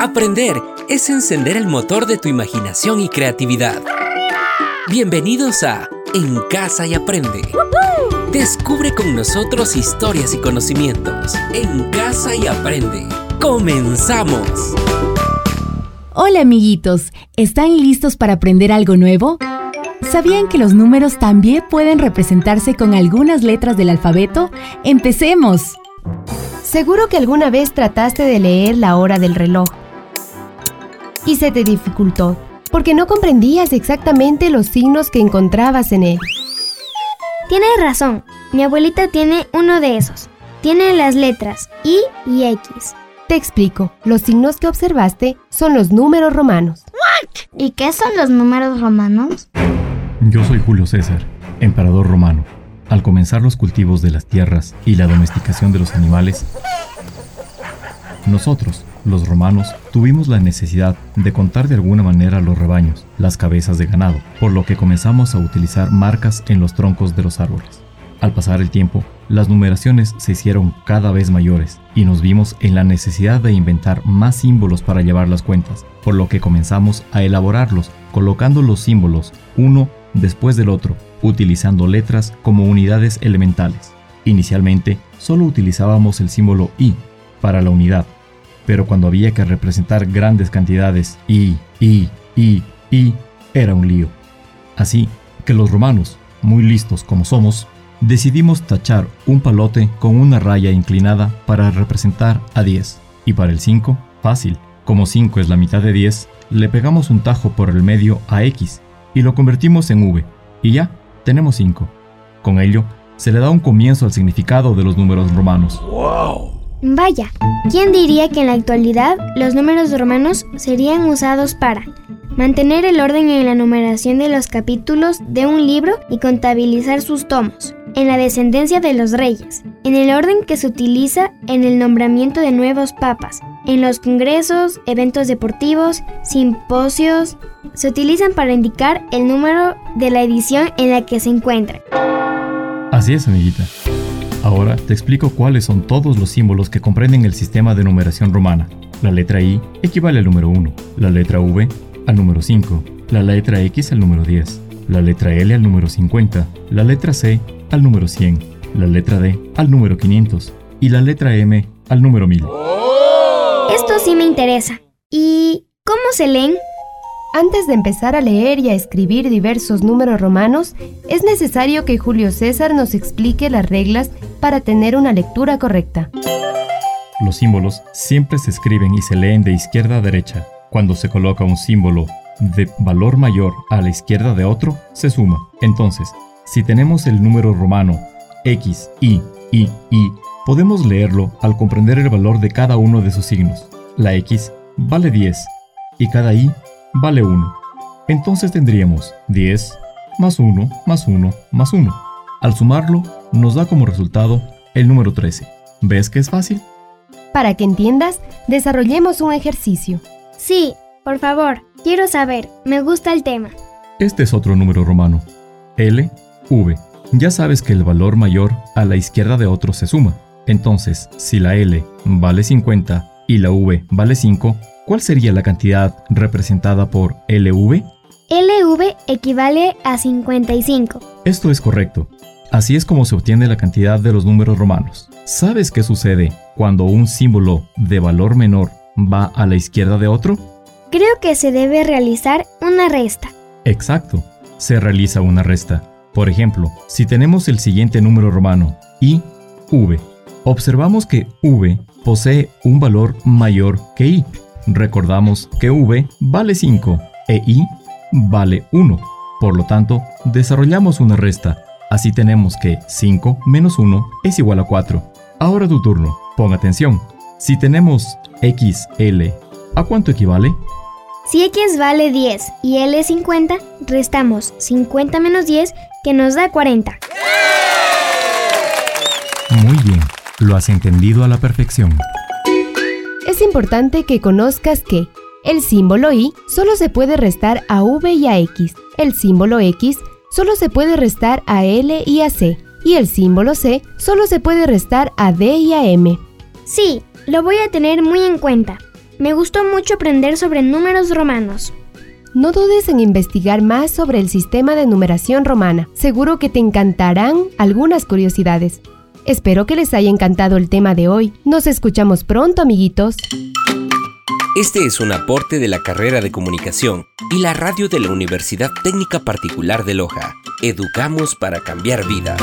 Aprender es encender el motor de tu imaginación y creatividad. Bienvenidos a En Casa y Aprende. Descubre con nosotros historias y conocimientos. En Casa y Aprende. ¡Comenzamos! Hola amiguitos, ¿están listos para aprender algo nuevo? ¿Sabían que los números también pueden representarse con algunas letras del alfabeto? ¡Empecemos! Seguro que alguna vez trataste de leer la hora del reloj y se te dificultó porque no comprendías exactamente los signos que encontrabas en él. Tienes razón, mi abuelita tiene uno de esos. Tiene las letras I y X. Te explico, los signos que observaste son los números romanos. ¿Y qué son los números romanos? Yo soy Julio César, emperador romano. Al comenzar los cultivos de las tierras y la domesticación de los animales, nosotros, los romanos, tuvimos la necesidad de contar de alguna manera los rebaños, las cabezas de ganado, por lo que comenzamos a utilizar marcas en los troncos de los árboles. Al pasar el tiempo, las numeraciones se hicieron cada vez mayores y nos vimos en la necesidad de inventar más símbolos para llevar las cuentas, por lo que comenzamos a elaborarlos colocando los símbolos uno después del otro, utilizando letras como unidades elementales. Inicialmente, solo utilizábamos el símbolo I para la unidad, pero cuando había que representar grandes cantidades I, I, I, I, era un lío. Así que los romanos, muy listos como somos, decidimos tachar un palote con una raya inclinada para representar a 10. Y para el 5, fácil. Como 5 es la mitad de 10, le pegamos un tajo por el medio a X y lo convertimos en V. Y ya, tenemos 5. Con ello, se le da un comienzo al significado de los números romanos. Vaya, ¿quién diría que en la actualidad los números romanos serían usados para mantener el orden en la numeración de los capítulos de un libro y contabilizar sus tomos, en la descendencia de los reyes, en el orden que se utiliza en el nombramiento de nuevos papas, en los congresos, eventos deportivos, simposios, se utilizan para indicar el número de la edición en la que se encuentran. Así es, amiguita. Ahora te explico cuáles son todos los símbolos que comprenden el sistema de numeración romana. La letra I equivale al número 1, la letra V al número 5, la letra X al número 10, la letra L al número 50, la letra C al número 100, la letra D al número 500 y la letra M al número 1000. Esto sí me interesa. ¿Y cómo se leen? Antes de empezar a leer y a escribir diversos números romanos, es necesario que Julio César nos explique las reglas para tener una lectura correcta. Los símbolos siempre se escriben y se leen de izquierda a derecha. Cuando se coloca un símbolo de valor mayor a la izquierda de otro, se suma. Entonces, si tenemos el número romano X, Y, Y, Y, podemos leerlo al comprender el valor de cada uno de sus signos. La X vale 10 y cada Y vale 1. Entonces tendríamos 10 más 1 más 1 más 1. Al sumarlo, nos da como resultado el número 13. ¿Ves que es fácil? Para que entiendas, desarrollemos un ejercicio. Sí, por favor, quiero saber, me gusta el tema. Este es otro número romano. L, V. Ya sabes que el valor mayor a la izquierda de otro se suma. Entonces, si la L vale 50 y la V vale 5, ¿cuál sería la cantidad representada por LV? LV equivale a 55. Esto es correcto. Así es como se obtiene la cantidad de los números romanos. ¿Sabes qué sucede cuando un símbolo de valor menor va a la izquierda de otro? Creo que se debe realizar una resta. Exacto, se realiza una resta. Por ejemplo, si tenemos el siguiente número romano, I, V, observamos que V posee un valor mayor que I. Recordamos que V vale 5 e I vale 1. Por lo tanto, desarrollamos una resta. Así tenemos que 5 menos 1 es igual a 4. Ahora tu turno. Pon atención. Si tenemos XL, ¿a cuánto equivale? Si X vale 10 y L 50, restamos 50 menos 10 que nos da 40. Muy bien, lo has entendido a la perfección. Es importante que conozcas que el símbolo I solo se puede restar a V y a X, el símbolo X solo se puede restar a L y a C, y el símbolo C solo se puede restar a D y a M. Sí, lo voy a tener muy en cuenta. Me gustó mucho aprender sobre números romanos. No dudes en investigar más sobre el sistema de numeración romana. Seguro que te encantarán algunas curiosidades. Espero que les haya encantado el tema de hoy. Nos escuchamos pronto, amiguitos. Este es un aporte de la carrera de comunicación y la radio de la Universidad Técnica Particular de Loja. Educamos para cambiar vidas.